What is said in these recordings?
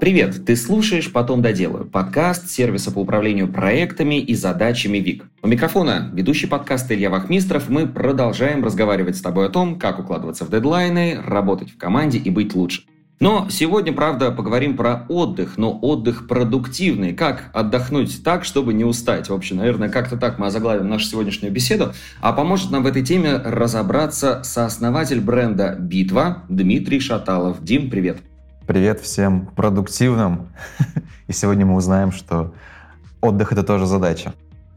Привет, ты слушаешь «Потом доделаю» – подкаст сервиса по управлению проектами и задачами ВИК. У микрофона ведущий подкаста Илья Вахмистров. Мы продолжаем разговаривать с тобой о том, как укладываться в дедлайны, работать в команде и быть лучше. Но сегодня, правда, поговорим про отдых, но отдых продуктивный. Как отдохнуть так, чтобы не устать? В общем, наверное, как-то так мы озаглавим нашу сегодняшнюю беседу. А поможет нам в этой теме разобраться сооснователь бренда «Битва» Дмитрий Шаталов. Дим, привет. Привет всем продуктивным. И сегодня мы узнаем, что отдых — это тоже задача.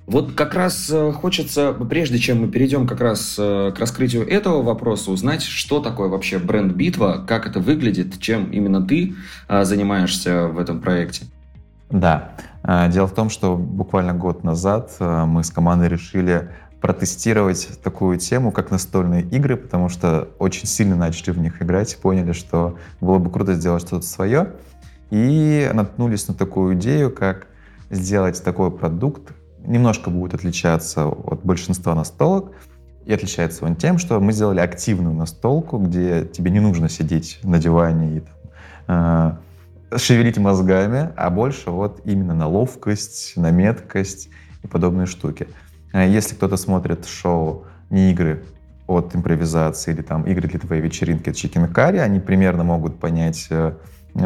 Вот как раз э, хочется, прежде чем мы перейдем как раз э, к раскрытию этого вопроса, узнать, что такое вообще бренд «Битва», как это выглядит, чем именно ты э, занимаешься в этом проекте. Да. Дело в том, что буквально год назад мы с командой решили протестировать такую тему, как настольные игры, потому что очень сильно начали в них играть, поняли, что было бы круто сделать что-то свое, и наткнулись на такую идею, как сделать такой продукт, немножко будет отличаться от большинства настолок, и отличается он тем, что мы сделали активную настолку, где тебе не нужно сидеть на диване и там, э, шевелить мозгами, а больше вот именно на ловкость, на меткость и подобные штуки. А если кто-то смотрит шоу не игры от импровизации или там игры для твоей вечеринки Chicken Curry, они примерно могут понять э,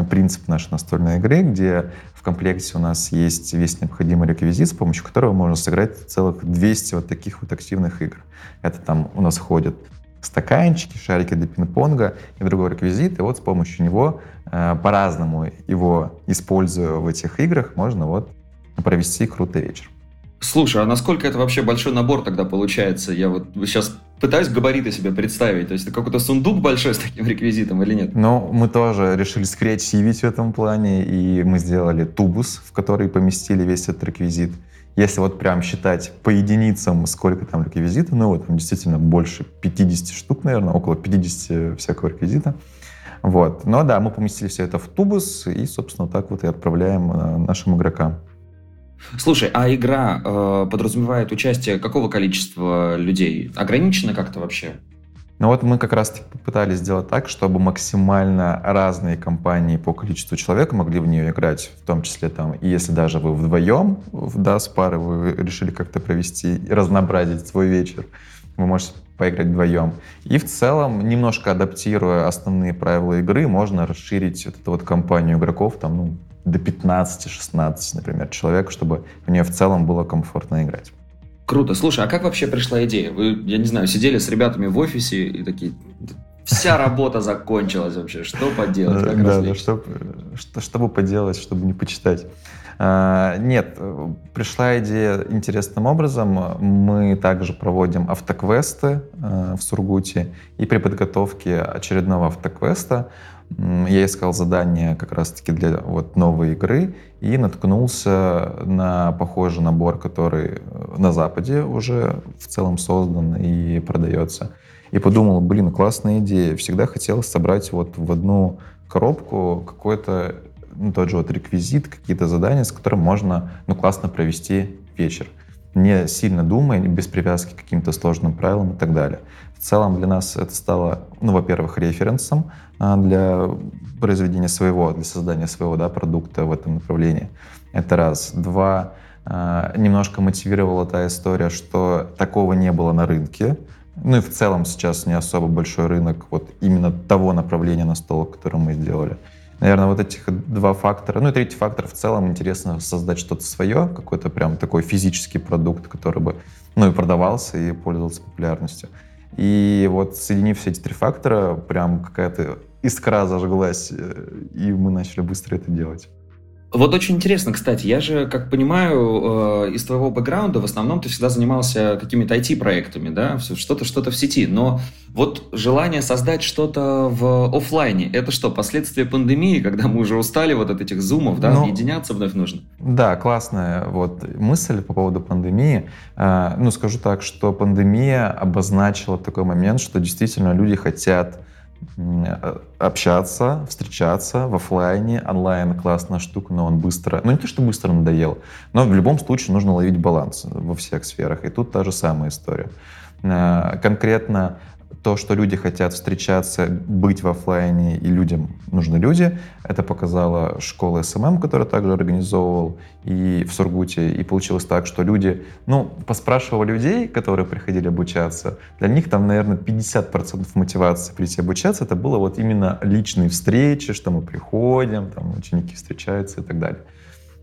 принцип нашей настольной игры, где в комплекте у нас есть весь необходимый реквизит, с помощью которого можно сыграть целых 200 вот таких вот активных игр. Это там у нас ходят стаканчики, шарики для пинг-понга и другой реквизит. И вот с помощью него э, по-разному его используя в этих играх, можно вот провести крутой вечер. Слушай, а насколько это вообще большой набор тогда получается? Я вот сейчас пытаюсь габариты себе представить. То есть это какой-то сундук большой с таким реквизитом или нет? Ну, мы тоже решили скреативить в этом плане, и мы сделали тубус, в который поместили весь этот реквизит. Если вот прям считать по единицам, сколько там реквизита, ну вот там действительно больше 50 штук, наверное, около 50 всякого реквизита. Вот. Но да, мы поместили все это в тубус и, собственно, так вот и отправляем э, нашим игрокам. Слушай, а игра э, подразумевает участие какого количества людей? Ограничено как-то вообще? Ну вот мы как раз пытались сделать так, чтобы максимально разные компании по количеству человек могли в нее играть, в том числе там, и если даже вы вдвоем, да, с парой вы решили как-то провести разнообразить свой вечер, вы можете поиграть вдвоем. И в целом, немножко адаптируя основные правила игры, можно расширить вот эту вот компанию игроков там, ну, до 15-16, например, человек, чтобы в нее в целом было комфортно играть. Круто. Слушай, а как вообще пришла идея? Вы, я не знаю, сидели с ребятами в офисе и такие, вся работа закончилась вообще, что поделать, как Да, да что, что, чтобы поделать, чтобы не почитать. А, нет, пришла идея интересным образом. Мы также проводим автоквесты а, в Сургуте, и при подготовке очередного автоквеста я искал задание как раз-таки для вот новой игры и наткнулся на похожий набор, который э, на Западе уже в целом создан и продается. И подумал, блин, классная идея. Всегда хотел собрать вот в одну коробку какой-то, ну, тот же вот реквизит, какие-то задания, с которым можно, ну, классно провести вечер. Не сильно думая, без привязки к каким-то сложным правилам и так далее. В целом для нас это стало, ну, во-первых, референсом, а, для произведения своего, для создания своего да, продукта в этом направлении. Это раз. Два, а, немножко мотивировала та история, что такого не было на рынке. Ну и в целом сейчас не особо большой рынок вот именно того направления на стол, которое мы сделали. Наверное, вот этих два фактора. Ну и третий фактор, в целом интересно создать что-то свое, какой-то прям такой физический продукт, который бы ну и продавался и пользовался популярностью. И вот соединив все эти три фактора, прям какая-то искра зажглась, э, и мы начали быстро это делать. Вот очень интересно, кстати, я же, как понимаю, э, из твоего бэкграунда в основном ты всегда занимался какими-то IT-проектами, да, что-то, что-то в сети, но вот желание создать что-то в офлайне, это что, последствия пандемии, когда мы уже устали вот от этих зумов, да, ну, объединяться вновь нужно? Да, классная вот мысль по поводу пандемии. Э, ну, скажу так, что пандемия обозначила такой момент, что действительно люди хотят общаться, встречаться в офлайне. Онлайн классная штука, но он быстро, ну не то, что быстро надоел, но в любом случае нужно ловить баланс во всех сферах. И тут та же самая история. Э, конкретно то, что люди хотят встречаться, быть в офлайне, и людям нужны люди. Это показала школа SMM, которая также организовывал и в Сургуте. И получилось так, что люди, ну, поспрашивали людей, которые приходили обучаться. Для них там, наверное, 50% мотивации прийти обучаться. Это было вот именно личные встречи, что мы приходим, там ученики встречаются и так далее.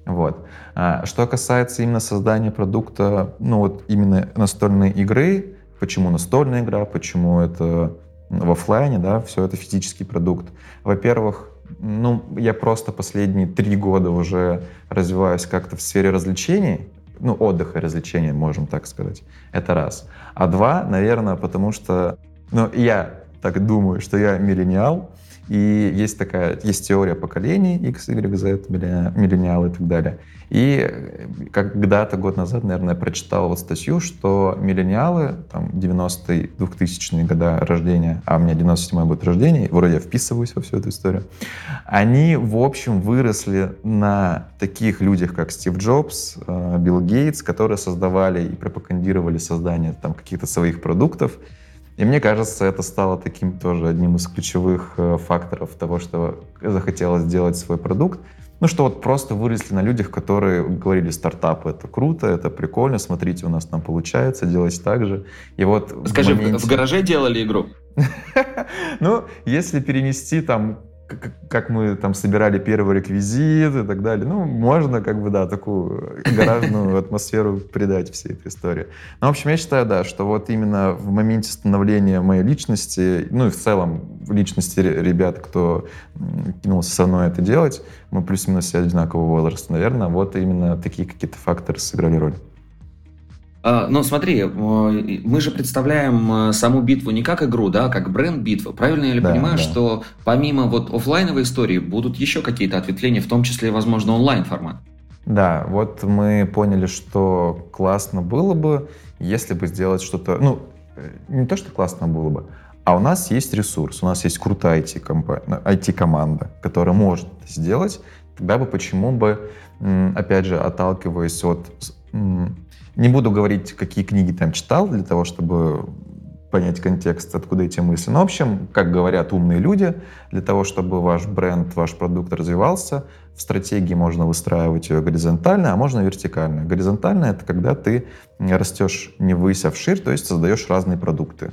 Вот. А что касается именно создания продукта, ну вот именно настольной игры, Почему настольная игра, почему это в офлайне, да, все это физический продукт. Во-первых, ну, я просто последние три года уже развиваюсь как-то в сфере развлечений, ну, отдыха и развлечений, можем так сказать. Это раз. А два, наверное, потому что, ну, я так думаю, что я миллениал, и есть такая, есть теория поколений X, Y, Z, миллениалы и так далее. И когда-то год назад, наверное, я прочитал вот статью, что миллениалы, там, 90-е, 2000-е года рождения, а у меня 97-й будет рождение, вроде я вписываюсь во всю эту историю, они, в общем, выросли на таких людях, как Стив Джобс, э, Билл Гейтс, которые создавали и пропагандировали создание там каких-то своих продуктов, и мне кажется, это стало таким тоже одним из ключевых э, факторов того, что захотелось сделать свой продукт. Ну, что вот просто выросли на людях, которые говорили, стартапы — это круто, это прикольно, смотрите, у нас там получается, делать так же. И вот Скажи, в, моменте... в гараже делали игру? Ну, если перенести там как мы там собирали первый реквизит и так далее. Ну, можно как бы, да, такую гаражную атмосферу придать всей этой истории. Но, в общем, я считаю, да, что вот именно в моменте становления моей личности, ну и в целом в личности ребят, кто кинулся со мной это делать, мы плюс-минус одинакового возраста, наверное, вот именно такие какие-то факторы сыграли роль. Ну, смотри, э, мы же представляем э, саму битву не как игру, да, а как бренд битвы. Правильно я ли да, понимаю, да. что помимо вот офлайновой истории будут еще какие-то ответвления, в том числе, возможно, онлайн формат? Да, вот мы поняли, что классно было бы, если бы сделать что-то, ну, э, не то, что классно было бы, а у нас есть ресурс, у нас есть крутая IT-команда, которая может это сделать, тогда бы почему бы, опять же, отталкиваясь от не буду говорить, какие книги там читал, для того, чтобы понять контекст, откуда эти мысли. Но, в общем, как говорят умные люди, для того, чтобы ваш бренд, ваш продукт развивался, в стратегии можно выстраивать ее горизонтально, а можно вертикально. Горизонтально — это когда ты растешь не ввысь, а вширь, то есть создаешь разные продукты.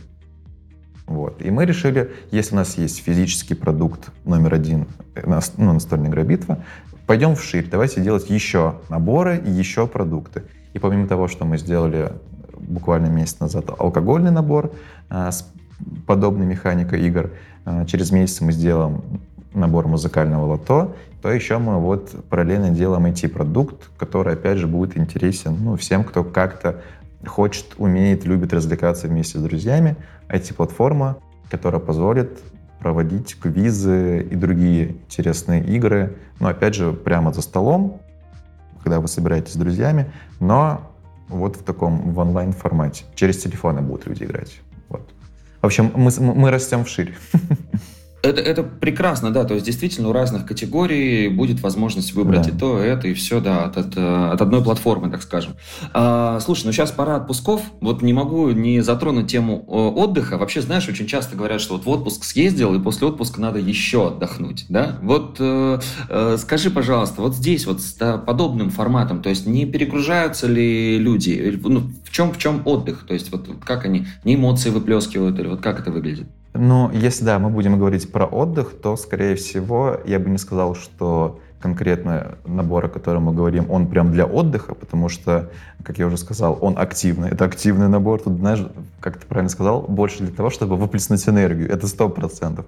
Вот. И мы решили, если у нас есть физический продукт номер один, ну, настольная игра битва, пойдем вширь, давайте делать еще наборы и еще продукты. И помимо того, что мы сделали буквально месяц назад алкогольный набор а, с подобной механикой игр, а, через месяц мы сделаем набор музыкального лото, то еще мы вот параллельно делаем IT-продукт, который, опять же, будет интересен ну, всем, кто как-то хочет, умеет, любит развлекаться вместе с друзьями. IT-платформа, которая позволит проводить квизы и другие интересные игры, но опять же прямо за столом, когда вы собираетесь с друзьями, но вот в таком в онлайн формате. Через телефоны будут люди играть. Вот. В общем, мы, мы растем вширь. Это, это прекрасно, да, то есть действительно у разных категорий будет возможность выбрать да. и то, и это, и все, да, от, от, от одной платформы, так скажем. А, слушай, ну сейчас пора отпусков, вот не могу не затронуть тему отдыха. Вообще, знаешь, очень часто говорят, что вот в отпуск съездил, и после отпуска надо еще отдохнуть, да? Вот э, э, скажи, пожалуйста, вот здесь вот с да, подобным форматом, то есть не перегружаются ли люди? Ну, в чем, в чем отдых? То есть вот как они, не эмоции выплескивают, или вот как это выглядит? Ну, если да, мы будем говорить про отдых, то, скорее всего, я бы не сказал, что конкретно набор, о котором мы говорим, он прям для отдыха, потому что, как я уже сказал, он активный. Это активный набор. Тут, знаешь, как ты правильно сказал, больше для того, чтобы выплеснуть энергию. Это сто процентов.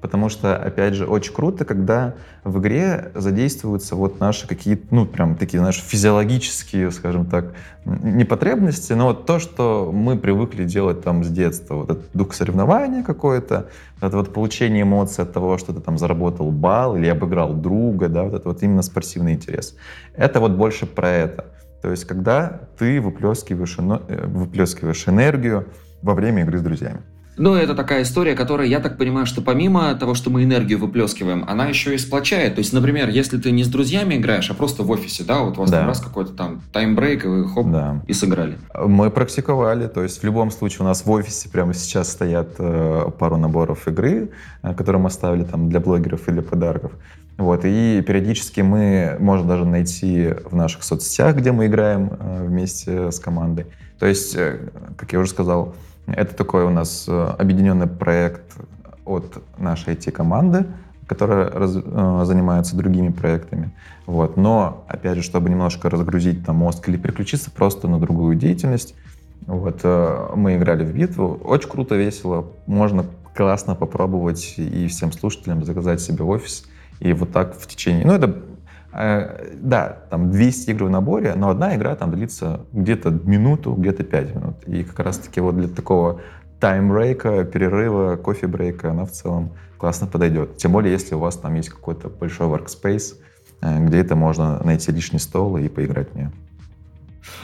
Потому что, опять же, очень круто, когда в игре задействуются вот наши какие-то, ну, прям такие, наши физиологические, скажем так, не потребности, но вот то, что мы привыкли делать там с детства. Вот этот дух соревнования какое-то, это вот получение эмоций от того, что ты там заработал балл или обыграл друга, да, вот это вот именно спортивный интерес. Это вот больше про это. То есть, когда ты выплескиваешь, э, выплескиваешь энергию во время игры с друзьями. Ну, это такая история, которая, я так понимаю, что помимо того, что мы энергию выплескиваем, она еще и сплочает. То есть, например, если ты не с друзьями играешь, а просто в офисе, да, вот у вас да. там раз какой-то там таймбрейк, и вы хоп, да. и сыграли. Мы практиковали, то есть в любом случае у нас в офисе прямо сейчас стоят э, пару наборов игры, э, которые мы оставили там для блогеров и для подарков. Вот, и периодически мы можем даже найти в наших соцсетях, где мы играем э, вместе с командой. То есть, э, как я уже сказал, это такой у нас э, объединенный проект от нашей IT-команды, которая раз, э, занимается другими проектами. Вот. Но, опять же, чтобы немножко разгрузить там мозг или переключиться просто на другую деятельность, вот, э, мы играли в битву. Очень круто, весело. Можно классно попробовать и всем слушателям заказать себе офис. И вот так в течение... Ну, это да, там 200 игр в наборе, но одна игра там длится где-то минуту, где-то 5 минут. И как раз-таки вот для такого таймбрейка, перерыва, кофе-брейка она в целом классно подойдет. Тем более, если у вас там есть какой-то большой workspace, э, где это можно найти лишний стол и поиграть в нее.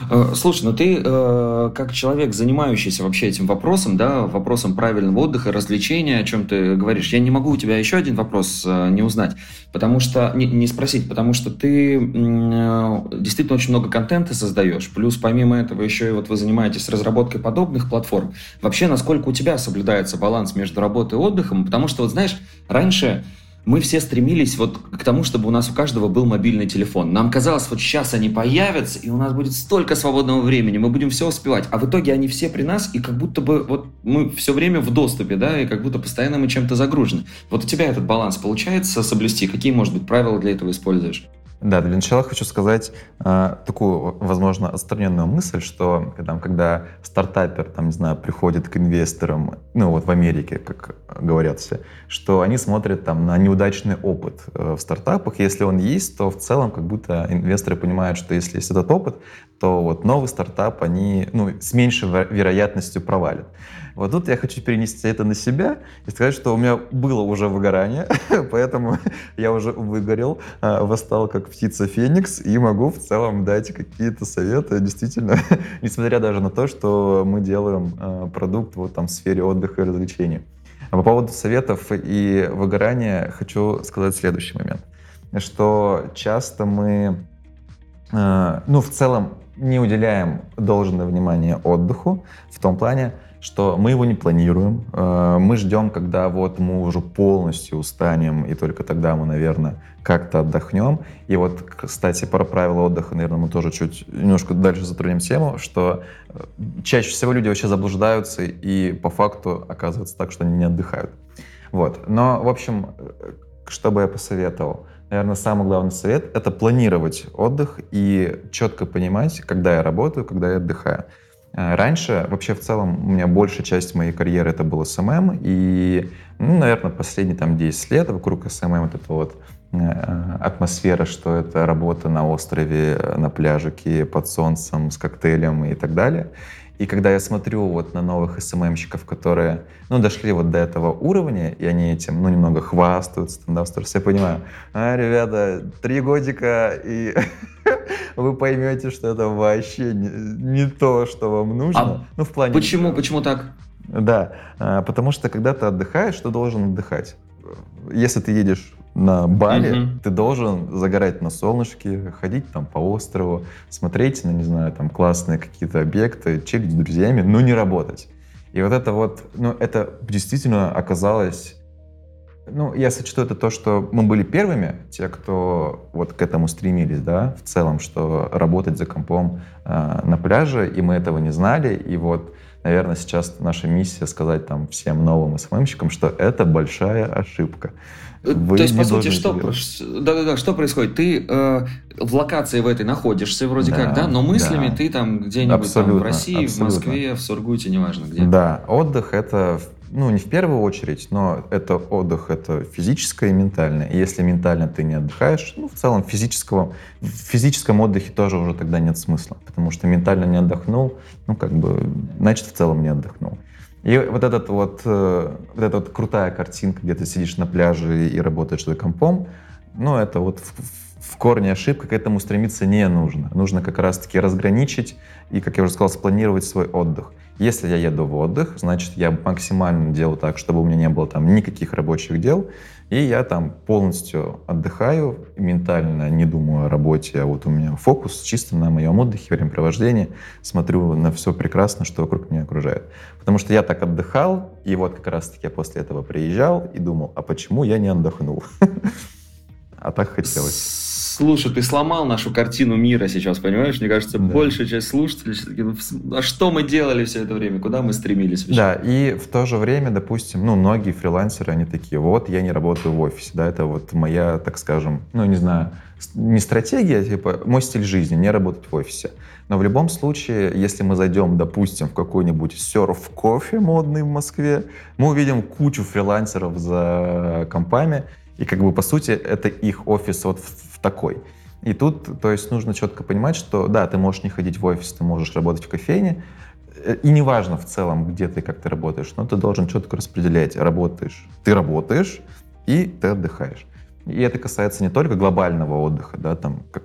Э, слушай, ну ты э, как человек, занимающийся вообще этим вопросом, да, вопросом правильного отдыха, развлечения, о чем ты говоришь, я не могу у тебя еще один вопрос э, не узнать, потому что не, не спросить, потому что ты действительно очень много контента создаешь, плюс помимо этого еще и вот вы занимаетесь разработкой подобных платформ. Вообще, насколько у тебя соблюдается баланс между работой и отдыхом? Потому что вот знаешь, раньше мы все стремились вот к тому, чтобы у нас у каждого был мобильный телефон. Нам казалось, вот сейчас они появятся, и у нас будет столько свободного времени, мы будем все успевать. А в итоге они все при нас, и как будто бы вот мы все время в доступе, да, и как будто постоянно мы чем-то загружены. Вот у тебя этот баланс получается соблюсти? Какие, может быть, правила для этого используешь? Да, для начала хочу сказать э, такую, возможно, отстраненную мысль, что там, когда стартапер, там, не знаю, приходит к инвесторам, ну вот в Америке, как говорят все, что они смотрят там на неудачный опыт э, в стартапах. Если он есть, то в целом как будто инвесторы понимают, что если есть этот опыт, то вот новый стартап они ну, с меньшей вероятностью провалят. Вот тут я хочу перенести это на себя и сказать, что у меня было уже выгорание, поэтому я уже выгорел, а, восстал как птица Феникс и могу в целом дать какие-то советы. Действительно, несмотря даже на то, что мы делаем а, продукт вот там в сфере отдыха и развлечений. А по поводу советов и выгорания хочу сказать следующий момент, что часто мы, а, ну, в целом не уделяем должное внимание отдыху в том плане, что мы его не планируем, э, мы ждем, когда вот мы уже полностью устанем, и только тогда мы, наверное, как-то отдохнем. И вот, кстати, про правила отдыха, наверное, мы тоже чуть немножко дальше затронем тему, что э, чаще всего люди вообще заблуждаются, и по факту оказывается так, что они не отдыхают. Вот. Но, в общем, э, что бы я посоветовал? Наверное, самый главный совет — это планировать отдых и четко понимать, когда я работаю, когда я отдыхаю. Э, раньше, вообще в целом, у меня большая часть моей карьеры это был SMM, и, ну, наверное, последние там 10 лет вокруг SMM вот эта вот э, атмосфера, что это работа на острове, на пляжике, под солнцем, с коктейлем и так далее. И когда я смотрю вот на новых СММщиков, которые, ну, дошли вот до этого уровня, и они этим, ну, немного хвастаются, там, да, я понимаю, а, ребята, три годика, и вы поймете, что это вообще не, не то, что вам нужно. А ну, в плане... Почему, почему так? Да, а, потому что когда ты отдыхаешь, ты должен отдыхать. Если ты едешь на Бали, угу. ты должен загорать на солнышке, ходить там по острову, смотреть на, не знаю, там классные какие-то объекты, чилить с друзьями, но не работать. И вот это вот, ну, это действительно оказалось ну, я сочту это то, что мы были первыми, те, кто вот к этому стремились, да, в целом, что работать за компом э, на пляже, и мы этого не знали, и вот, наверное, сейчас наша миссия сказать там всем новым СММщикам, что это большая ошибка. Вы То есть, по сути, что, да, да, да, что происходит? Ты э, в локации в этой находишься вроде да, как, да, но мыслями да. ты там где-нибудь там, в России, абсолютно. в Москве, в Сургуте, неважно где. Да, отдых это ну, не в первую очередь, но это отдых, это физическое и ментальное. И если ментально ты не отдыхаешь, ну, в целом физического, в физическом отдыхе тоже уже тогда нет смысла, потому что ментально не отдохнул, ну, как бы, значит, в целом не отдохнул. И вот этот вот, э, вот эта вот крутая картинка, где ты сидишь на пляже и работаешь за компом, ну, это вот в, в корне ошибка, к этому стремиться не нужно. Нужно как раз-таки разграничить и, как я уже сказал, спланировать свой отдых. Если я еду в отдых, значит, я максимально делаю так, чтобы у меня не было там никаких рабочих дел, и я там полностью отдыхаю, ментально не думаю о работе, а вот у меня фокус чисто на моем отдыхе, времяпровождении, смотрю на все прекрасно, что вокруг меня окружает. Потому что я так отдыхал, и вот как раз-таки я после этого приезжал и думал, а почему я не отдохнул? А так хотелось. Слушай, ты сломал нашу картину мира сейчас, понимаешь? Мне кажется, да. большая часть слушателей все-таки, ну, а что мы делали все это время? Куда мы стремились? Вообще? Да, и в то же время, допустим, ну, многие фрилансеры, они такие, вот, я не работаю в офисе, да, это вот моя, так скажем, ну, не знаю, не стратегия, а типа, мой стиль жизни, не работать в офисе. Но в любом случае, если мы зайдем, допустим, в какой-нибудь серф кофе модный в Москве, мы увидим кучу фрилансеров за компами, и как бы, по сути, это их офис вот в такой. И тут, то есть, нужно четко понимать, что да, ты можешь не ходить в офис, ты можешь работать в кофейне, и неважно в целом, где ты, как ты работаешь, но ты должен четко распределять, работаешь, ты работаешь, и ты отдыхаешь. И это касается не только глобального отдыха, да, там, как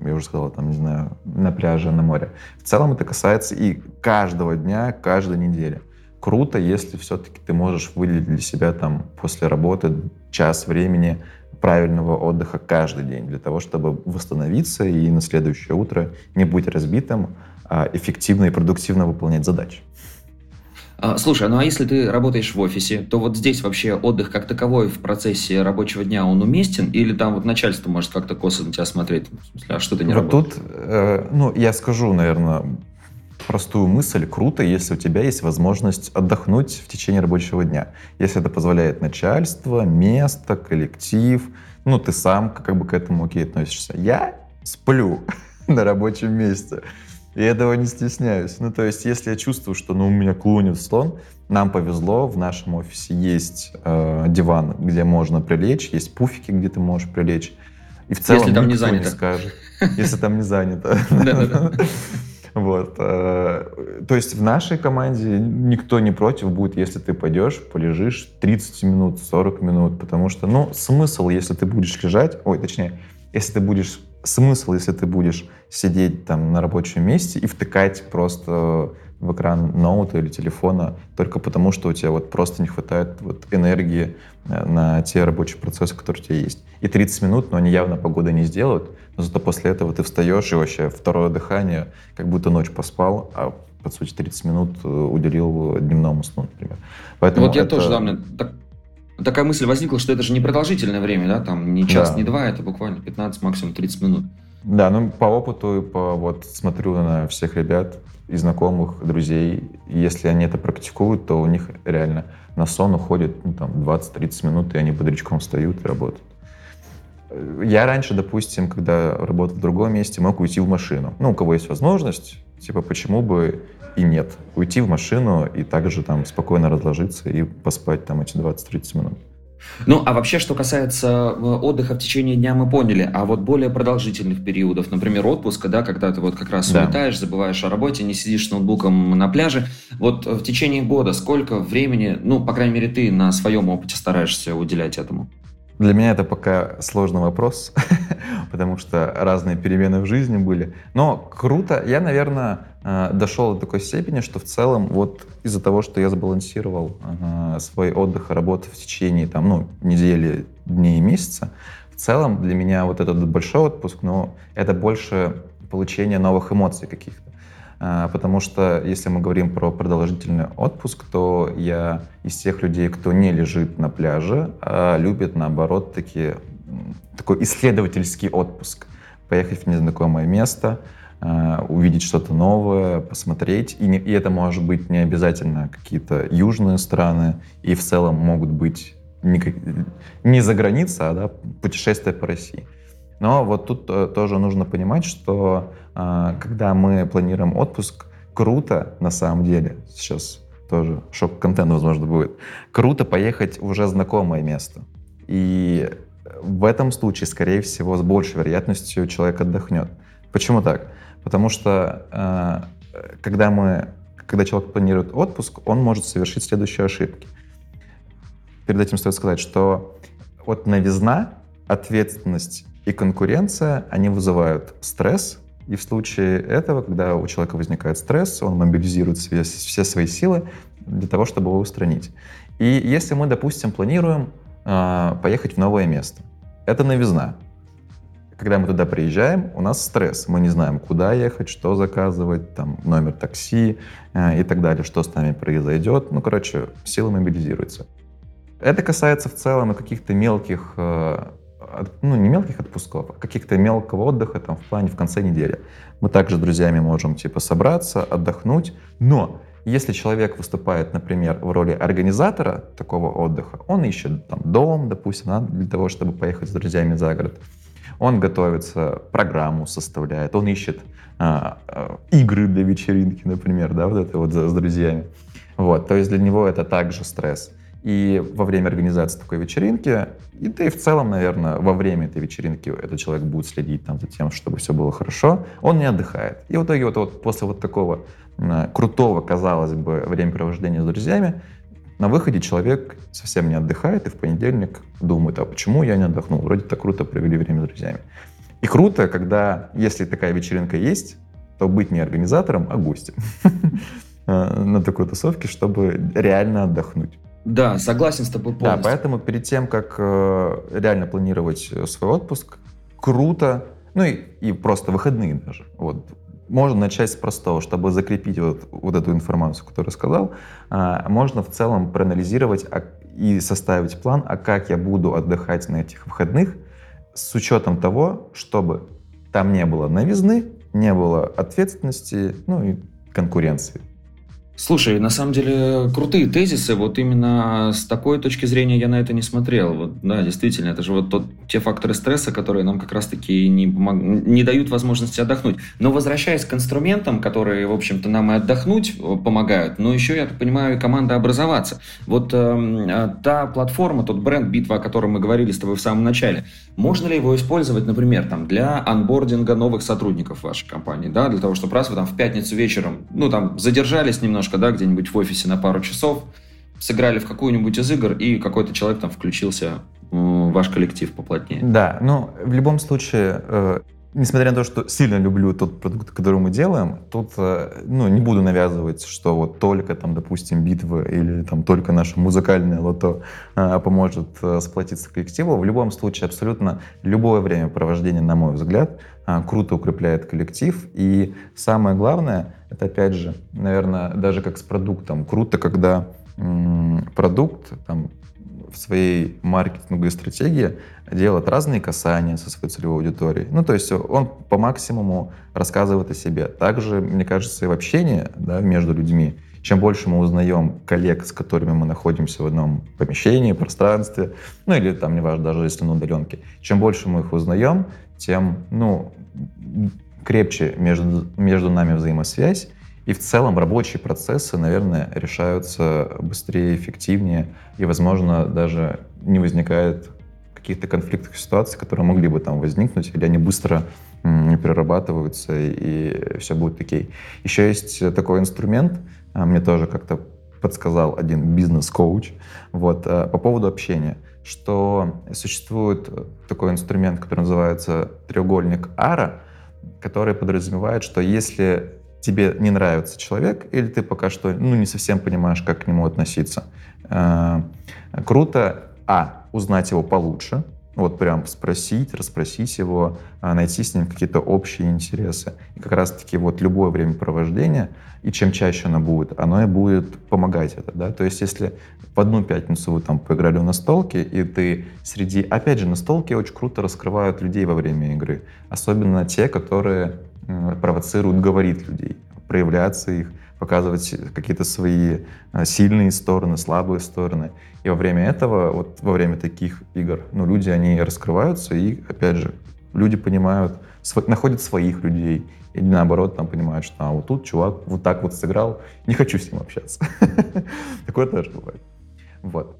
я уже сказал, там, не знаю, на пляже, на море. В целом это касается и каждого дня, каждой недели. Круто, если все-таки ты можешь выделить для себя там после работы час времени правильного отдыха каждый день для того, чтобы восстановиться и на следующее утро не быть разбитым, а эффективно и продуктивно выполнять задачи. А, слушай, ну а если ты работаешь в офисе, то вот здесь вообще отдых как таковой в процессе рабочего дня, он уместен? Или там вот начальство может как-то косо на тебя смотреть? В смысле, а что ты не вот работаешь? Тут, э, ну, я скажу, наверное, простую мысль. Круто, если у тебя есть возможность отдохнуть в течение рабочего дня. Если это позволяет начальство, место, коллектив, ну, ты сам как бы к этому окей относишься. Я сплю на рабочем месте. И этого не стесняюсь. Ну, то есть, если я чувствую, что ну, у меня клонит слон, нам повезло, в нашем офисе есть э, диван, где можно прилечь, есть пуфики, где ты можешь прилечь. И в целом если там не занято. Не скажет, если там не занято. Вот. Э, то есть в нашей команде никто не против будет, если ты пойдешь, полежишь 30 минут, 40 минут, потому что, ну, смысл, если ты будешь лежать, ой, точнее, если ты будешь, смысл, если ты будешь сидеть там на рабочем месте и втыкать просто в экран ноута или телефона только потому, что у тебя вот просто не хватает вот энергии э, на те рабочие процессы, которые у тебя есть. И 30 минут, но они явно погоды не сделают, но зато после этого ты встаешь и вообще второе дыхание, как будто ночь поспал, а по сути 30 минут э, уделил дневному сну, например. Поэтому вот я это... тоже, да, мне так, такая мысль возникла, что это же не продолжительное время, да, там не час, да. не два, это буквально 15, максимум 30 минут. Да, ну по опыту, по вот смотрю на всех ребят и знакомых, друзей, если они это практикуют, то у них реально на сон уходит ну, там 20-30 минут, и они бодрячком встают и работают. Я раньше, допустим, когда работал в другом месте, мог уйти в машину. Ну, у кого есть возможность, типа, почему бы и нет. Уйти в машину и также там спокойно разложиться и поспать там эти 20-30 минут. Ну, а вообще, что касается э, отдыха в течение дня, мы поняли. А вот более продолжительных периодов, например, отпуска, да, когда ты вот как раз да. улетаешь, забываешь о работе, не сидишь с ноутбуком на пляже. Вот в течение года сколько времени, ну, по крайней мере, ты на своем опыте стараешься уделять этому? Для меня это пока сложный вопрос, потому что разные перемены в жизни были. Но круто. Я, наверное, э, дошел до такой степени, что в целом вот из-за того, что я сбалансировал свой отдых и работу в течение там, ну, недели, дней и месяца, в целом для меня вот этот большой отпуск, но это больше получение новых эмоций каких-то. А, потому что если мы говорим про продолжительный отпуск, то я из тех людей, кто не лежит на пляже, а любит, наоборот, такие, такой исследовательский отпуск. Поехать в незнакомое место, а, увидеть что-то новое, посмотреть. И, не, и это может быть не обязательно какие-то южные страны, и в целом могут быть не, не за границей, а да, путешествия по России. Но вот тут э, тоже нужно понимать, что а, когда мы планируем отпуск, круто на самом деле, сейчас тоже шок-контент, возможно, будет, круто поехать в уже знакомое место. И в этом случае, скорее всего, с большей вероятностью человек отдохнет. Почему так? Потому что а, когда мы, когда человек планирует отпуск, он может совершить следующие ошибки. Перед этим стоит сказать, что вот новизна, ответственность и конкуренция, они вызывают стресс, и в случае этого, когда у человека возникает стресс, он мобилизирует все, свои силы для того, чтобы его устранить. И если мы, допустим, планируем э, поехать в новое место, это новизна. Когда мы туда приезжаем, у нас стресс. Мы не знаем, куда ехать, что заказывать, там, номер такси э, и так далее, что с нами произойдет. Ну, короче, силы мобилизируются. Это касается в целом и каких-то мелких э, ну, не мелких отпусков, а каких-то мелкого отдыха там в плане в конце недели. Мы также с друзьями можем типа собраться, отдохнуть, но если человек выступает, например, в роли организатора такого отдыха, он ищет там дом, допустим, для того, чтобы поехать с друзьями за город. Он готовится, программу составляет, он ищет а, а, игры для вечеринки, например, да, вот это вот с друзьями. Вот, то есть для него это также стресс. И во время организации такой вечеринки, и да и в целом, наверное, во время этой вечеринки этот человек будет следить там за тем, чтобы все было хорошо, он не отдыхает. И в итоге вот, вот после вот такого крутого, казалось бы, времяпровождения с друзьями, на выходе человек совсем не отдыхает и в понедельник думает, а почему я не отдохнул? Вроде так круто провели время с друзьями. И круто, когда, если такая вечеринка есть, то быть не организатором, а гостем э, на такой тусовке, чтобы реально отдохнуть. Да, согласен с тобой полностью. Да, поэтому перед тем, как э, реально планировать э, свой отпуск, круто, ну и, и просто выходные даже, вот, можно начать с простого, чтобы закрепить вот, вот эту информацию, которую сказал. А, можно в целом проанализировать а, и составить план, а как я буду отдыхать на этих выходных с учетом того, чтобы там не было новизны, не было ответственности, ну и конкуренции. Слушай, на самом деле крутые тезисы, вот именно с такой точки зрения я на это не смотрел. Вот, да, действительно, это же вот тот, те факторы стресса, которые нам как раз-таки не, помог... не дают возможности отдохнуть. Но возвращаясь к инструментам, которые, в общем-то, нам и отдохнуть э, помогают, но еще, я так понимаю, и команда образоваться. Вот э, та платформа, тот бренд «Битва», о котором мы говорили с тобой в самом начале, можно ли его использовать, например, там, для анбординга новых сотрудников вашей компании, да, для того, чтобы раз вы там в пятницу вечером, ну, там, задержались немножко, немножко, да, где-нибудь в офисе на пару часов, сыграли в какую-нибудь из игр, и какой-то человек там включился в ваш коллектив поплотнее. Да, ну, в любом случае, э, несмотря на то, что сильно люблю тот продукт, который мы делаем, тут, э, ну, не буду навязывать, что вот только там, допустим, битва или там только наше музыкальное лото э, поможет э, сплотиться коллективу. В любом случае, абсолютно любое времяпровождение, на мой взгляд, э, круто укрепляет коллектив. И самое главное, это опять же, наверное, даже как с продуктом, круто, когда продукт там, в своей маркетинговой стратегии делает разные касания со своей целевой аудиторией. Ну, то есть он по максимуму рассказывает о себе. Также, мне кажется, и в общении да, между людьми. Чем больше мы узнаем коллег, с которыми мы находимся в одном помещении, пространстве, ну или там, неважно, даже если на удаленке, чем больше мы их узнаем, тем, ну, крепче между, между нами взаимосвязь, и в целом рабочие процессы, наверное, решаются быстрее, эффективнее, и, возможно, даже не возникает каких-то конфликтных ситуаций, которые могли бы там возникнуть, или они быстро перерабатываются, и все будет окей. Еще есть такой инструмент, а, мне тоже как-то подсказал один бизнес-коуч, вот, а, по поводу общения, что существует такой инструмент, который называется треугольник Ара, который подразумевает, что если тебе не нравится человек, или ты пока что ну, не совсем понимаешь, как к нему относиться. Э, круто, а, узнать его получше, вот прям спросить, расспросить его, а, найти с ним какие-то общие интересы. И как раз-таки вот любое времяпровождение, и чем чаще оно будет, оно и будет помогать это, да. То есть если в одну пятницу вы там поиграли в настолки, и ты среди... Опять же, настолки очень круто раскрывают людей во время игры. Особенно те, которые провоцируют говорить людей, проявляться их, показывать какие-то свои а, сильные стороны, слабые стороны. И во время этого, вот во время таких игр, ну, люди, они раскрываются, и, опять же, люди понимают, находят своих людей, и наоборот, там понимают, что а, вот тут чувак вот так вот сыграл, не хочу с ним общаться. Такое тоже бывает. Вот.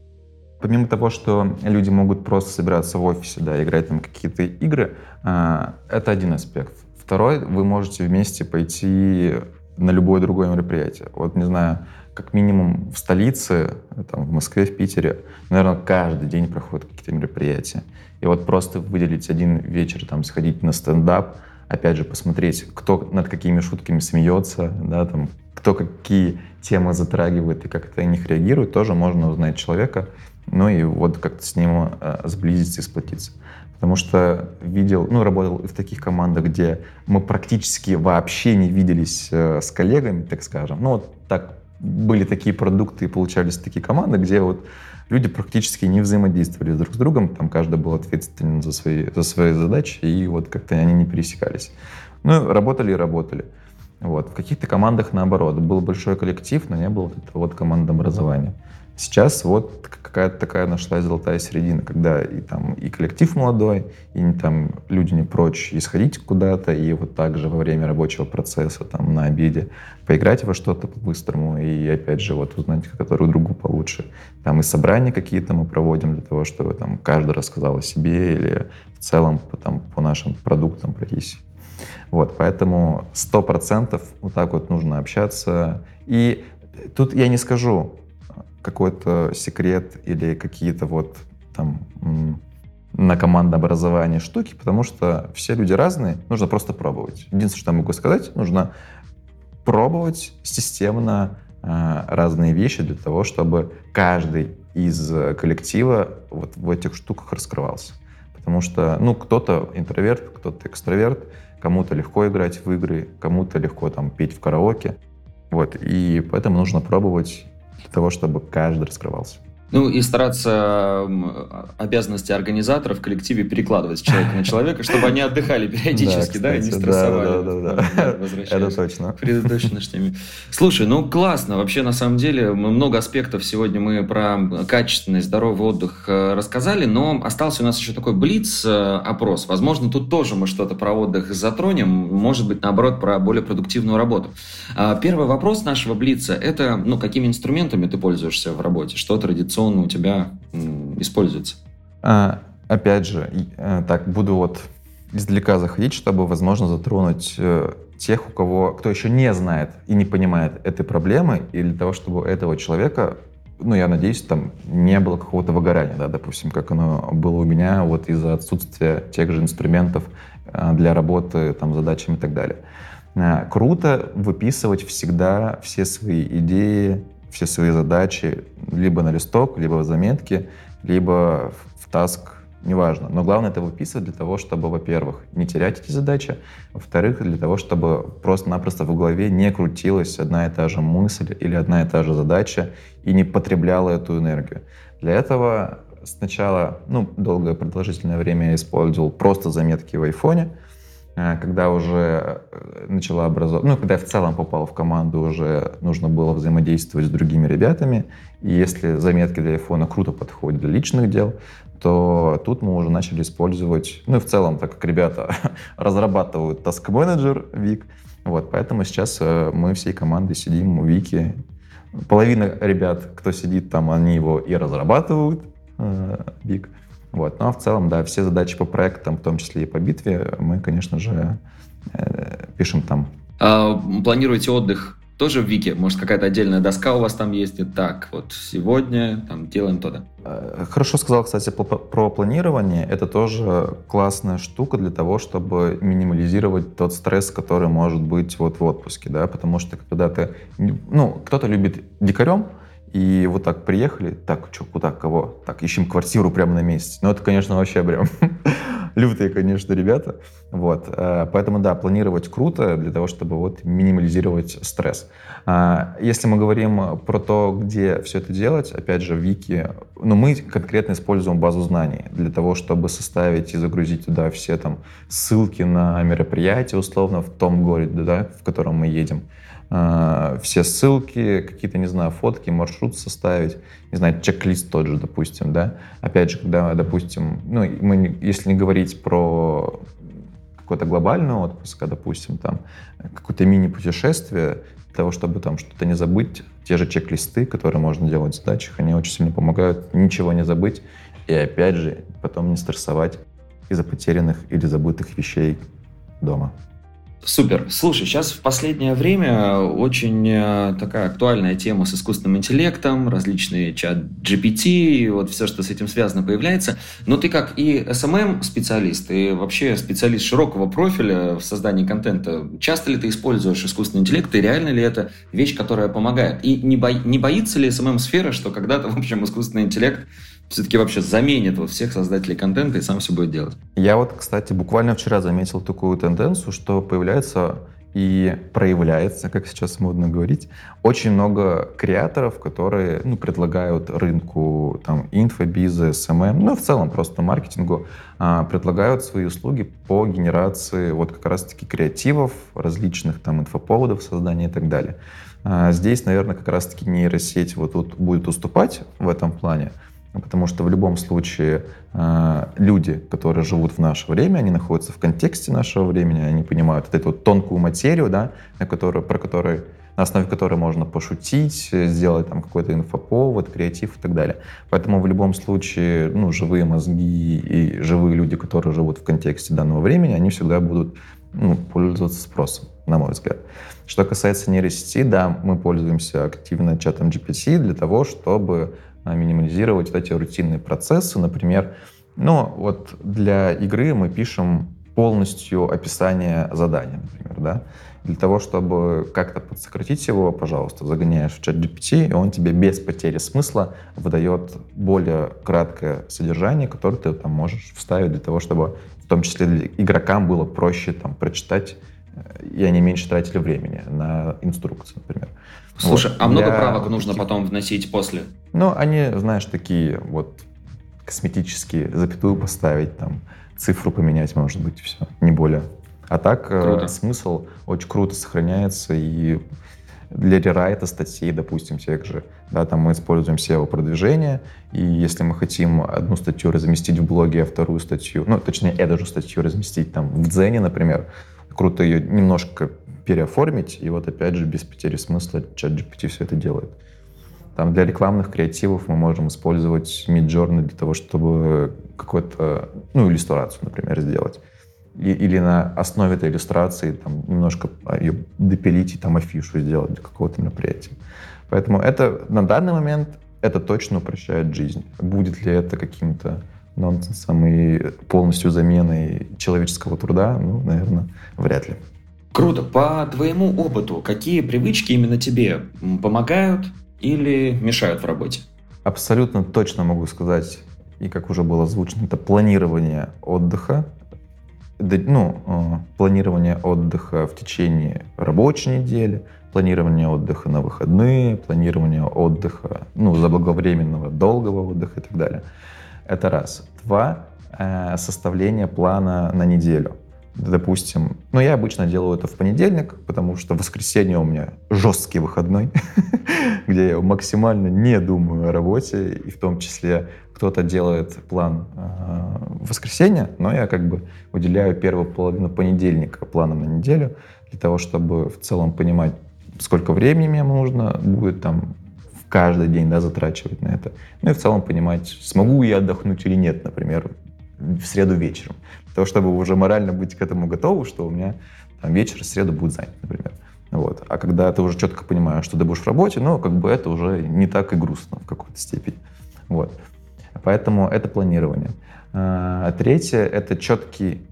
Помимо того, что люди могут просто собираться в офисе, да, играть там какие-то игры, а, это один аспект. Второй, вы можете вместе пойти на любое другое мероприятие. Вот, не знаю, как минимум в столице, там, в Москве, в Питере, наверное, каждый день проходят какие-то мероприятия. И вот просто выделить один вечер, там, сходить на стендап, опять же, посмотреть, кто над какими шутками смеется, да, там, кто какие темы затрагивает и как это на них реагирует, тоже можно узнать человека, ну и вот как-то с ним э, сблизиться и сплотиться. Потому что видел, ну, работал в таких командах, где мы практически вообще не виделись э, с коллегами, так скажем. Ну, вот так были такие продукты и получались такие команды, где вот люди практически не взаимодействовали друг с другом, там каждый был ответственен за свои, за свои задачи, и вот как-то они не пересекались. Ну, работали и работали. Вот. В каких-то командах наоборот. Был большой коллектив, но не было вот этого вот командообразования. Сейчас вот какая-то такая нашлась золотая середина, когда и там и коллектив молодой, и там люди не прочь исходить куда-то, и вот также во время рабочего процесса, там на обеде, поиграть во что-то по-быстрому, и опять же вот узнать друг другу получше. Там и собрания какие-то мы проводим для того, чтобы там каждый рассказал о себе или в целом по, там, по нашим продуктам пройтись. Вот, поэтому сто процентов вот так вот нужно общаться. И тут я не скажу, какой-то секрет или какие-то вот там на командообразование штуки, потому что все люди разные, нужно просто пробовать. Единственное, что я могу сказать, нужно пробовать системно э, разные вещи для того, чтобы каждый из коллектива вот в этих штуках раскрывался. Потому что, ну, кто-то интроверт, кто-то экстраверт, кому-то легко играть в игры, кому-то легко там петь в караоке. Вот, и поэтому нужно пробовать для того, чтобы каждый раскрывался. Ну и стараться обязанности организаторов в коллективе перекладывать с человека на человека, чтобы они отдыхали периодически, да, и не стрессовали. Да, да, да. Это точно. К предыдущей теме. Слушай, ну классно. Вообще, на самом деле, много аспектов сегодня мы про качественный, здоровый отдых э, рассказали, но остался у нас еще такой блиц-опрос. Возможно, тут тоже мы что-то про отдых затронем, может быть, наоборот, про более продуктивную работу. А, первый вопрос нашего блица – это, ну, какими инструментами ты пользуешься в работе? Что традиционно традиционно у тебя используется? А, опять же, э, так, буду вот издалека заходить, чтобы, возможно, затронуть э, тех, у кого, кто еще не знает и не понимает этой проблемы, и для того, чтобы этого человека, ну, я надеюсь, там не было какого-то выгорания, да, допустим, как оно было у меня вот из-за отсутствия тех же инструментов э, для работы, там, задачами и так далее. Круто выписывать всегда все свои идеи, все свои задачи либо на листок, либо в заметке, либо в таск, неважно. Но главное это выписывать для того, чтобы, во-первых, не терять эти задачи, во-вторых, для того, чтобы просто-напросто в голове не крутилась одна и та же мысль или одна и та же задача и не потребляла эту энергию. Для этого сначала, ну, долгое продолжительное время я использовал просто заметки в айфоне, когда уже э, начала образовываться, ну, когда я в целом попал в команду, уже нужно было взаимодействовать с другими ребятами, и если заметки для айфона круто подходят для личных дел, то тут мы уже начали использовать, ну и в целом, так как ребята разрабатывают Task Manager Вик, вот, поэтому сейчас э, мы всей командой сидим у Вики. Половина ребят, кто сидит там, они его и разрабатывают, Вик, вот. Ну а в целом, да, все задачи по проектам, в том числе и по битве, мы, конечно же, э, пишем там. А, планируете отдых тоже в Вике? Может, какая-то отдельная доска у вас там есть? И так, вот сегодня там делаем то-то. Э, хорошо сказал, кстати, про планирование. Это тоже классная штука для того, чтобы минимализировать тот стресс, который может быть вот в отпуске, да, потому что когда ты, ну, кто-то любит дикарем, и вот так приехали, так, что, куда, кого? Так, ищем квартиру прямо на месте. Ну, это, конечно, вообще прям лютые, конечно, ребята. Вот. Э, поэтому, да, планировать круто для того, чтобы вот минимализировать стресс. А, если мы говорим про то, где все это делать, опять же, в Вики, ну, мы конкретно используем базу знаний для того, чтобы составить и загрузить туда все там ссылки на мероприятия, условно, в том городе, да, в котором мы едем. А, все ссылки, какие-то, не знаю, фотки, маршрут составить, не знаю, чек-лист тот же, допустим, да. Опять же, когда, допустим, ну, мы, если не говорить про какой-то глобальный отпуск, а, допустим, там, какое-то мини-путешествие, для того, чтобы там что-то не забыть, те же чек-листы, которые можно делать в задачах, они очень сильно помогают ничего не забыть и, опять же, потом не стрессовать из-за потерянных или забытых вещей дома. Супер. Слушай, сейчас в последнее время очень э, такая актуальная тема с искусственным интеллектом, различные чат GPT, вот все, что с этим связано, появляется. Но ты как и SMM-специалист, и вообще специалист широкого профиля в создании контента, часто ли ты используешь искусственный интеллект, и реально ли это вещь, которая помогает? И не, бо... не боится ли SMM-сфера, что когда-то, в общем, искусственный интеллект все-таки вообще заменит вот всех создателей контента и сам все будет делать. Я вот, кстати, буквально вчера заметил такую тенденцию, что появляется и проявляется, как сейчас модно говорить, очень много креаторов, которые ну, предлагают рынку там, инфобиза, SMM, ну, в целом просто маркетингу, а, предлагают свои услуги по генерации вот как раз-таки креативов, различных там инфоповодов, создания и так далее. А, здесь, наверное, как раз-таки нейросеть вот тут будет уступать в этом плане, Потому что в любом случае э, люди, которые живут в наше время, они находятся в контексте нашего времени, они понимают вот эту вот тонкую материю, да, на которую, про которую, на основе которой можно пошутить, сделать там какой-то инфоповод, креатив и так далее. Поэтому в любом случае, ну, живые мозги и живые люди, которые живут в контексте данного времени, они всегда будут ну, пользоваться спросом, на мой взгляд. Что касается нейросети, да, мы пользуемся активно чатом GPT для того, чтобы минимализировать вот эти рутинные процессы. Например, ну вот для игры мы пишем полностью описание задания, например, да. Для того, чтобы как-то подсократить его, пожалуйста, загоняешь в чат GPT, и он тебе без потери смысла выдает более краткое содержание, которое ты там можешь вставить для того, чтобы в том числе игрокам было проще там прочитать, и они меньше тратили времени на инструкции, например. Слушай, вот. а много Для правок нужно потом вносить после? Ну, они, знаешь, такие вот косметические, запятую поставить, там, цифру поменять, может быть, все, не более. А так э, круто. смысл очень круто сохраняется, и для рерайта статей, допустим, тех же, да, там мы используем SEO-продвижение, и если мы хотим одну статью разместить в блоге, а вторую статью, ну, точнее, эту же статью разместить там в Дзене, например, круто ее немножко переоформить, и вот опять же без потери смысла чат GPT все это делает. Там для рекламных креативов мы можем использовать Midjourney для того, чтобы какую-то, ну, иллюстрацию, например, сделать. И, или на основе этой иллюстрации там, немножко ее допилить и там афишу сделать для какого-то мероприятия. Поэтому это на данный момент это точно упрощает жизнь. Будет ли это каким-то нонсенсом и полностью заменой человеческого труда? Ну, наверное, вряд ли. Круто. По твоему опыту, какие привычки именно тебе помогают или мешают в работе? Абсолютно точно могу сказать, и как уже было озвучено, это планирование отдыха. Ну, э, планирование отдыха в течение рабочей недели, планирование отдыха на выходные, планирование отдыха, ну, заблаговременного, долгого отдыха и так далее. Это раз. Два, э, составление плана на неделю допустим, ну, я обычно делаю это в понедельник, потому что в воскресенье у меня жесткий выходной, где я максимально не думаю о работе, и в том числе кто-то делает план э, в воскресенье, но я как бы уделяю первую половину понедельника планом на неделю, для того, чтобы в целом понимать, сколько времени мне нужно будет там каждый день да, затрачивать на это. Ну и в целом понимать, смогу я отдохнуть или нет, например, в среду вечером. Для того, чтобы уже морально быть к этому готовым, что у меня там, вечер в среду будет занят, например. Вот. А когда ты уже четко понимаешь, что ты будешь в работе, ну, как бы это уже не так и грустно в какой-то степени. Вот. Поэтому это планирование. А, третье — это четкий,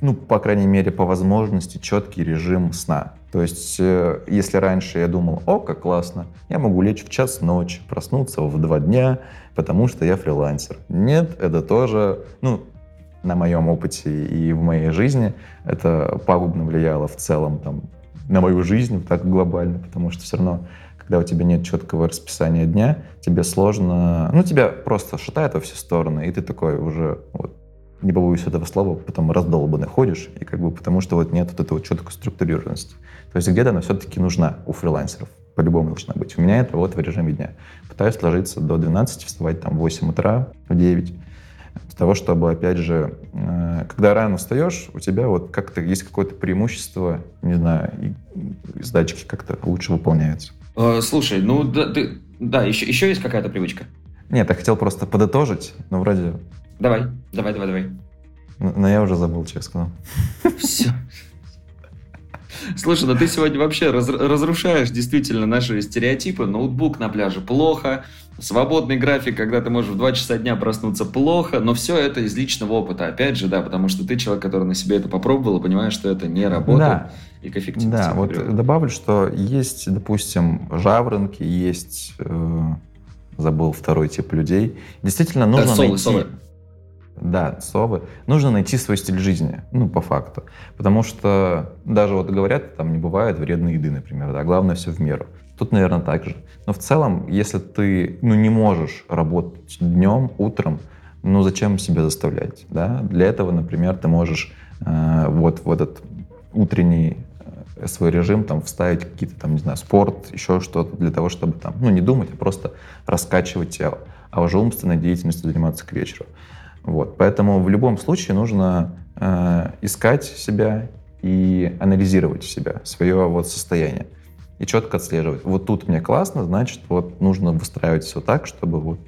ну, по крайней мере, по возможности, четкий режим сна. То есть, э, если раньше я думал, о, как классно, я могу лечь в час ночи, проснуться в два дня, потому что я фрилансер. Нет, это тоже, ну, на моем опыте и в моей жизни это пагубно влияло в целом там, на мою жизнь так глобально, потому что все равно, когда у тебя нет четкого расписания дня, тебе сложно, ну, тебя просто шатает во все стороны, и ты такой уже вот, не побоюсь этого слова, потом раздолбанный ходишь, и как бы потому что вот нет вот этой вот четкой структурированности. То есть где-то она все-таки нужна у фрилансеров, по-любому должна быть. У меня это вот в режиме дня. Пытаюсь ложиться до 12, вставать там в 8 утра, в 9, для того, чтобы, опять же, э, когда рано встаешь, у тебя вот как-то есть какое-то преимущество, не знаю, и задачки как-то лучше выполняются. Э, слушай, ну да, ты, да еще, еще есть какая-то привычка? Нет, я хотел просто подытожить, но вроде Давай, давай, давай, давай. Но я уже забыл, сказал. Все. Слушай, ну ты сегодня вообще раз, разрушаешь действительно наши стереотипы. Ноутбук на пляже плохо, свободный график, когда ты можешь в 2 часа дня проснуться плохо, но все это из личного опыта. Опять же, да, потому что ты человек, который на себе это попробовал и понимаешь, что это не работает. Да. И к эффективности. Да, вот приводит. добавлю, что есть, допустим, жаворонки, есть, э, забыл второй тип людей. Действительно нужно да, совы, найти... Совы. Да, совы. Нужно найти свой стиль жизни, ну, по факту. Потому что даже вот говорят, там не бывает вредной еды, например, да, главное все в меру. Тут, наверное, так же. Но в целом, если ты, ну, не можешь работать днем, утром, ну, зачем себя заставлять, да? Для этого, например, ты можешь э, вот в этот утренний э, свой режим, там, вставить какие-то, там, не знаю, спорт, еще что-то, для того, чтобы там, ну, не думать, а просто раскачивать тело, а уже умственной деятельностью заниматься к вечеру. Вот. Поэтому в любом случае нужно э, искать себя и анализировать себя, свое вот состояние. И четко отслеживать. Вот тут мне классно, значит, вот нужно выстраивать все так, чтобы вот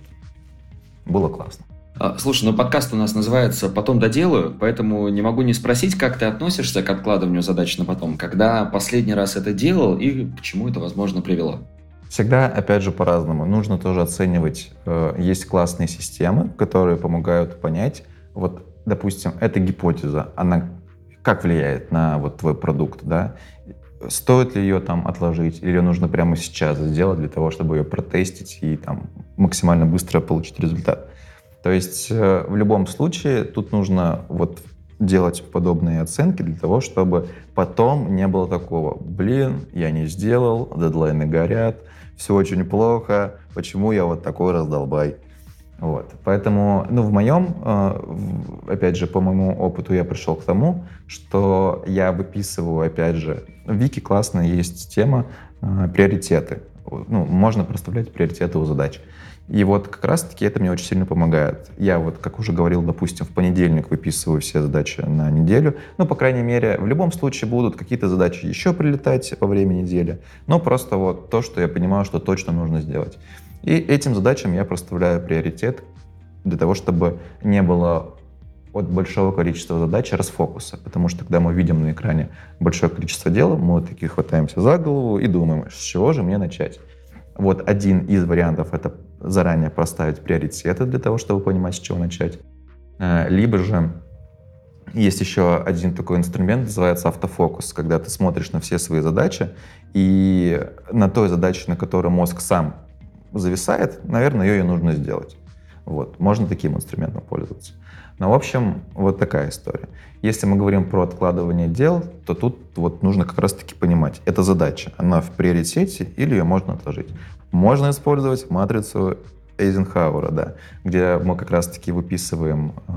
было классно. А, слушай, ну подкаст у нас называется «Потом доделаю», поэтому не могу не спросить, как ты относишься к откладыванию задач на потом, когда последний раз это делал и к чему это, возможно, привело? Всегда, опять же, по-разному. Нужно тоже оценивать. Э, есть классные системы, которые помогают понять, вот, допустим, эта гипотеза, она как влияет на вот твой продукт, да? Стоит ли ее там отложить, или ее нужно прямо сейчас сделать для того, чтобы ее протестить и там максимально быстро получить результат? То есть э, в любом случае тут нужно вот делать подобные оценки для того, чтобы потом не было такого, блин, я не сделал, дедлайны горят, все очень плохо, почему я вот такой раздолбай. Вот. Поэтому, ну, в моем, э, опять же, по моему опыту я пришел к тому, что я выписываю, опять же, в Вики классно есть тема э, приоритеты. Ну, можно проставлять приоритеты у задач. И вот как раз-таки это мне очень сильно помогает. Я вот, как уже говорил, допустим, в понедельник выписываю все задачи на неделю. Ну, по крайней мере, в любом случае будут какие-то задачи еще прилетать во время недели. Но просто вот то, что я понимаю, что точно нужно сделать. И этим задачам я проставляю приоритет для того, чтобы не было от большого количества задач расфокуса. Потому что когда мы видим на экране большое количество дел, мы такие хватаемся за голову и думаем, с чего же мне начать. Вот один из вариантов — это заранее поставить приоритеты для того, чтобы понимать, с чего начать. Э, либо же есть еще один такой инструмент, называется автофокус, когда ты смотришь на все свои задачи, и на той задаче, на которой мозг сам зависает, наверное, ее и нужно сделать. Вот. Можно таким инструментом пользоваться. Но, в общем, вот такая история. Если мы говорим про откладывание дел, то тут вот нужно как раз-таки понимать, эта задача, она в приоритете или ее можно отложить. Можно использовать матрицу Эйзенхауэра, да, где мы как раз-таки выписываем э,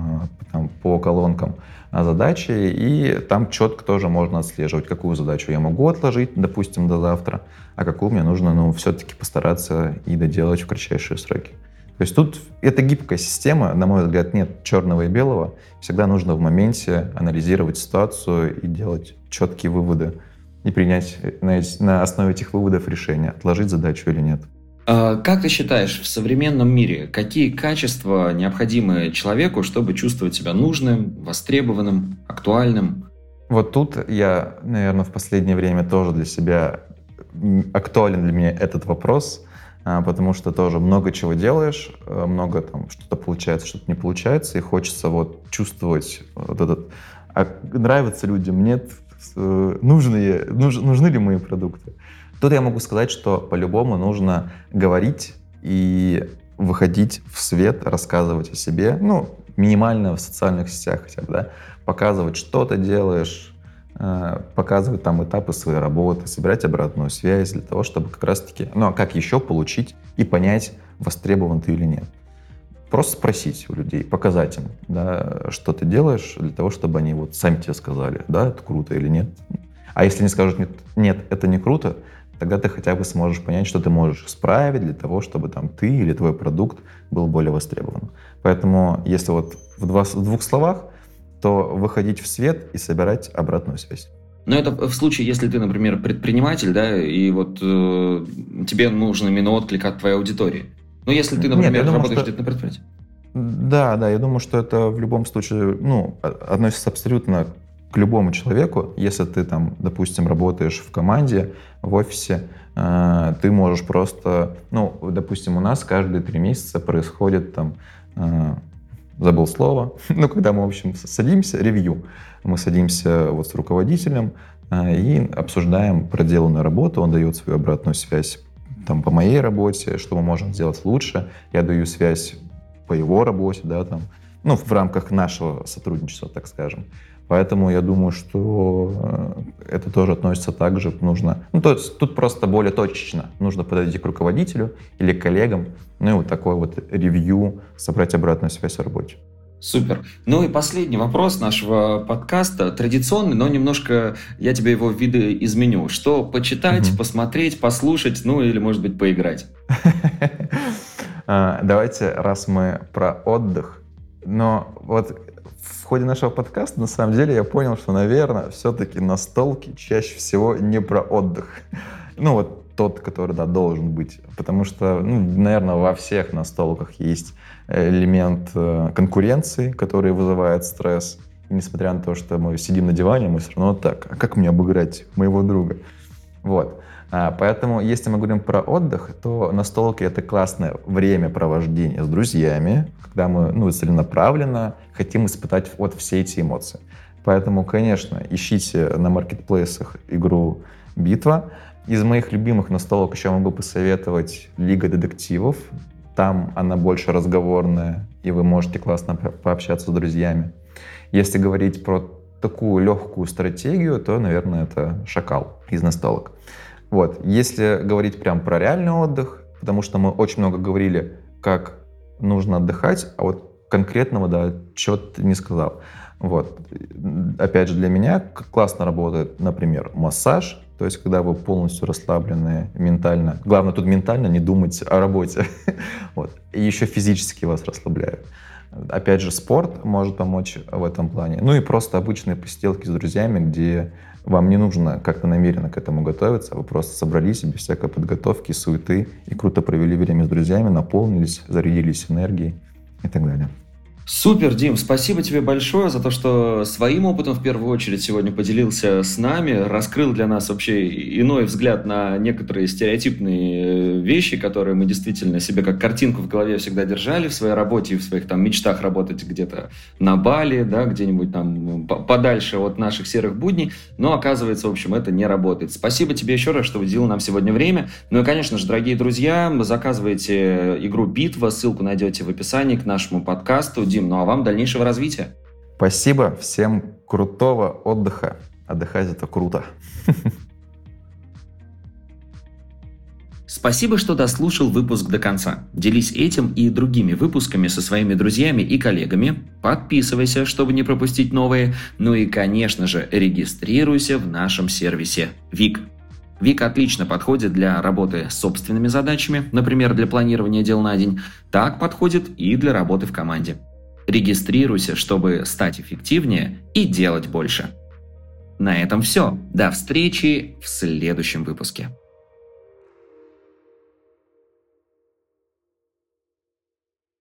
там, по колонкам задачи, и там четко тоже можно отслеживать, какую задачу я могу отложить, допустим, до завтра, а какую мне нужно, ну, все-таки постараться и доделать в кратчайшие сроки. То есть тут это гибкая система, на мой взгляд, нет черного и белого. Всегда нужно в моменте анализировать ситуацию и делать четкие выводы и принять на, на основе этих выводов решение, отложить задачу или нет. А как ты считаешь, в современном мире какие качества необходимы человеку, чтобы чувствовать себя нужным, востребованным, актуальным? Вот тут я, наверное, в последнее время тоже для себя актуален для меня этот вопрос – потому что тоже много чего делаешь, э, много там что-то получается, что-то не получается, и хочется вот чувствовать вот этот, а нравится людям, нет, э, нужны, нуж, нужны ли мои продукты. Тут я могу сказать, что по-любому нужно говорить и выходить в свет, рассказывать о себе, ну, минимально в социальных сетях хотя бы, да, показывать, что ты делаешь, показывать там этапы своей работы, собирать обратную связь для того, чтобы как раз-таки, ну а как еще получить и понять, востребован ты или нет. Просто спросить у людей, показать им, да, что ты делаешь, для того, чтобы они вот сами тебе сказали, да, это круто или нет. А если они скажут, нет, нет, это не круто, тогда ты хотя бы сможешь понять, что ты можешь исправить для того, чтобы там ты или твой продукт был более востребован. Поэтому, если вот в, два, в двух словах, то выходить в свет и собирать обратную связь. Но это в случае, если ты, например, предприниматель, да, и вот э, тебе нужен именно отклик от твоей аудитории. Но если ты, например, Нет, думаю, работаешь что... где-то на предприятии. Да, да, я думаю, что это в любом случае, ну, относится абсолютно к любому человеку, если ты там, допустим, работаешь в команде, в офисе, э, ты можешь просто, ну, допустим, у нас каждые три месяца происходит там, э, забыл слово, ну, когда мы, в общем, садимся, ревью, мы садимся вот с руководителем э, и обсуждаем проделанную работу, он дает свою обратную связь там, по моей работе, что мы можем сделать лучше, я даю связь по его работе, да, там, ну, в рамках нашего сотрудничества, так скажем. Поэтому я думаю, что э, это тоже относится также нужно. Ну, то есть тут просто более точечно. Нужно подойти к руководителю или к коллегам, ну и вот такой вот ревью, собрать обратную связь о работе. Супер. Ну и последний вопрос нашего подкаста, традиционный, но немножко я тебе его виды изменю. Что почитать, угу. посмотреть, послушать, ну или, может быть, поиграть? А, давайте, раз мы про отдых, но вот в ходе нашего подкаста, на самом деле, я понял, что, наверное, все-таки настолки чаще всего не про отдых. Ну, вот тот, который, да, должен быть. Потому что, ну, наверное, во всех настолках есть элемент э, конкуренции, который вызывает стресс. И несмотря на то, что мы сидим на диване, мы все равно так, а как мне обыграть моего друга? Вот. А, поэтому, если мы говорим про отдых, то настолки — это классное времяпровождение с друзьями, когда мы ну, целенаправленно хотим испытать вот все эти эмоции. Поэтому, конечно, ищите на маркетплейсах игру «Битва». Из моих любимых настолок еще могу посоветовать «Лига детективов». Там она больше разговорная, и вы можете классно пообщаться с друзьями. Если говорить про такую легкую стратегию, то, наверное, это «Шакал» из настолок. Вот. Если говорить прям про реальный отдых, потому что мы очень много говорили, как нужно отдыхать, а вот конкретного, да, чего ты не сказал. Вот. Опять же, для меня классно работает, например, массаж, то есть когда вы полностью расслаблены ментально. Главное тут ментально не думать о работе. вот. И еще физически вас расслабляют. Опять же, спорт может помочь в этом плане. Ну и просто обычные посиделки с друзьями, где вам не нужно как-то намеренно к этому готовиться, вы просто собрались без всякой подготовки, суеты и круто провели время с друзьями, наполнились, зарядились энергией и так далее. Супер, Дим, спасибо тебе большое за то, что своим опытом в первую очередь сегодня поделился с нами, раскрыл для нас вообще иной взгляд на некоторые стереотипные э, вещи, которые мы действительно себе как картинку в голове всегда держали в своей работе и в своих там мечтах работать где-то на Бали, да, где-нибудь там подальше от наших серых будней, но оказывается, в общем, это не работает. Спасибо тебе еще раз, что уделил нам сегодня время. Ну и, конечно же, дорогие друзья, заказывайте игру «Битва», ссылку найдете в описании к нашему подкасту Дим, ну а вам дальнейшего развития. Спасибо, всем крутого отдыха. Отдыхать это круто. Спасибо, что дослушал выпуск до конца. Делись этим и другими выпусками со своими друзьями и коллегами. Подписывайся, чтобы не пропустить новые. Ну и, конечно же, регистрируйся в нашем сервисе ВИК. ВИК отлично подходит для работы с собственными задачами, например, для планирования дел на день. Так подходит и для работы в команде. Регистрируйся, чтобы стать эффективнее и делать больше. На этом все. До встречи в следующем выпуске.